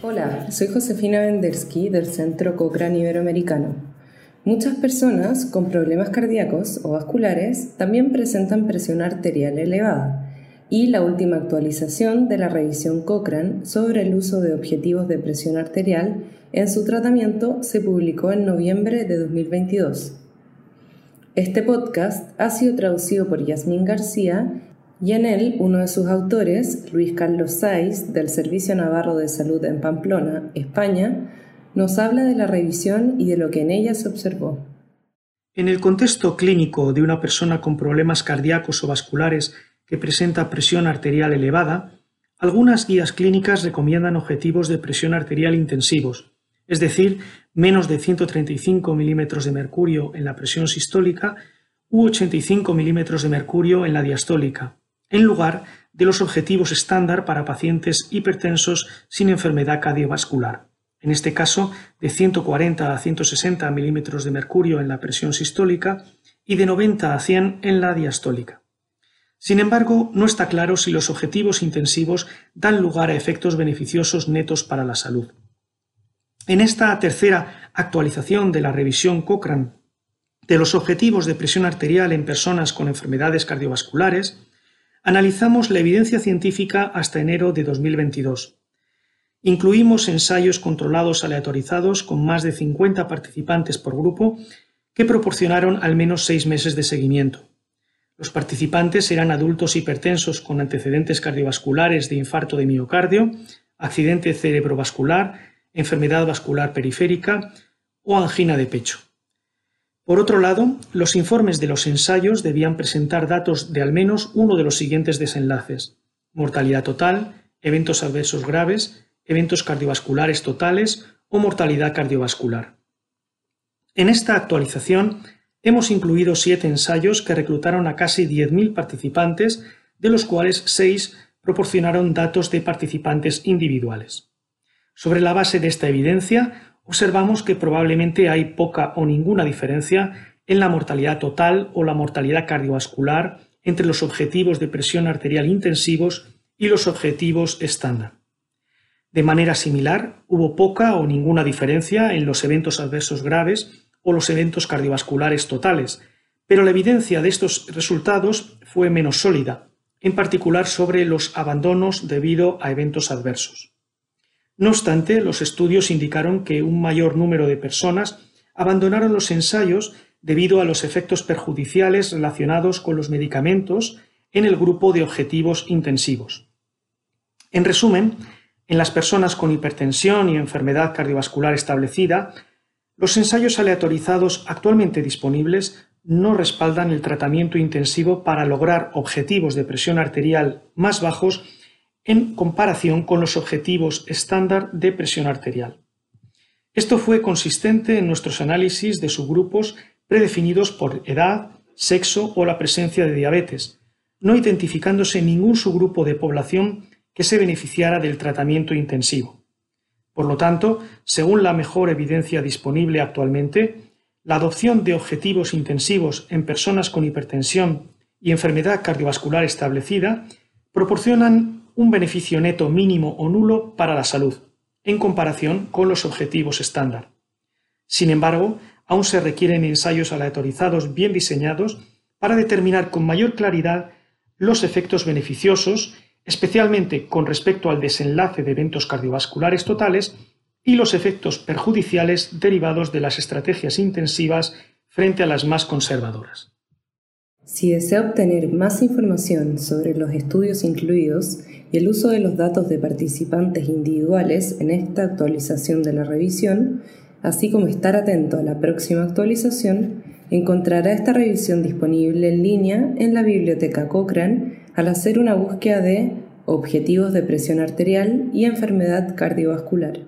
Hola, soy Josefina Vendersky del Centro Cochrane Iberoamericano. Muchas personas con problemas cardíacos o vasculares también presentan presión arterial elevada y la última actualización de la revisión Cochrane sobre el uso de objetivos de presión arterial en su tratamiento se publicó en noviembre de 2022. Este podcast ha sido traducido por Yasmín García y en él uno de sus autores, Luis Carlos Saiz, del Servicio Navarro de Salud en Pamplona, España, nos habla de la revisión y de lo que en ella se observó. En el contexto clínico de una persona con problemas cardíacos o vasculares que presenta presión arterial elevada, algunas guías clínicas recomiendan objetivos de presión arterial intensivos, es decir, menos de 135 milímetros de mercurio en la presión sistólica u 85 milímetros de mercurio en la diastólica, en lugar de los objetivos estándar para pacientes hipertensos sin enfermedad cardiovascular, en este caso de 140 a 160 milímetros de mercurio en la presión sistólica y de 90 a 100 en la diastólica. Sin embargo, no está claro si los objetivos intensivos dan lugar a efectos beneficiosos netos para la salud. En esta tercera actualización de la revisión Cochrane de los objetivos de presión arterial en personas con enfermedades cardiovasculares, analizamos la evidencia científica hasta enero de 2022. Incluimos ensayos controlados aleatorizados con más de 50 participantes por grupo que proporcionaron al menos seis meses de seguimiento. Los participantes eran adultos hipertensos con antecedentes cardiovasculares de infarto de miocardio, accidente cerebrovascular, enfermedad vascular periférica o angina de pecho. Por otro lado, los informes de los ensayos debían presentar datos de al menos uno de los siguientes desenlaces. Mortalidad total, eventos adversos graves, eventos cardiovasculares totales o mortalidad cardiovascular. En esta actualización hemos incluido siete ensayos que reclutaron a casi 10.000 participantes, de los cuales seis proporcionaron datos de participantes individuales. Sobre la base de esta evidencia, observamos que probablemente hay poca o ninguna diferencia en la mortalidad total o la mortalidad cardiovascular entre los objetivos de presión arterial intensivos y los objetivos estándar. De manera similar, hubo poca o ninguna diferencia en los eventos adversos graves o los eventos cardiovasculares totales, pero la evidencia de estos resultados fue menos sólida, en particular sobre los abandonos debido a eventos adversos. No obstante, los estudios indicaron que un mayor número de personas abandonaron los ensayos debido a los efectos perjudiciales relacionados con los medicamentos en el grupo de objetivos intensivos. En resumen, en las personas con hipertensión y enfermedad cardiovascular establecida, los ensayos aleatorizados actualmente disponibles no respaldan el tratamiento intensivo para lograr objetivos de presión arterial más bajos en comparación con los objetivos estándar de presión arterial. Esto fue consistente en nuestros análisis de subgrupos predefinidos por edad, sexo o la presencia de diabetes, no identificándose ningún subgrupo de población que se beneficiara del tratamiento intensivo. Por lo tanto, según la mejor evidencia disponible actualmente, la adopción de objetivos intensivos en personas con hipertensión y enfermedad cardiovascular establecida proporcionan un beneficio neto mínimo o nulo para la salud, en comparación con los objetivos estándar. Sin embargo, aún se requieren ensayos aleatorizados bien diseñados para determinar con mayor claridad los efectos beneficiosos, especialmente con respecto al desenlace de eventos cardiovasculares totales y los efectos perjudiciales derivados de las estrategias intensivas frente a las más conservadoras. Si desea obtener más información sobre los estudios incluidos y el uso de los datos de participantes individuales en esta actualización de la revisión, así como estar atento a la próxima actualización, encontrará esta revisión disponible en línea en la biblioteca Cochrane al hacer una búsqueda de objetivos de presión arterial y enfermedad cardiovascular.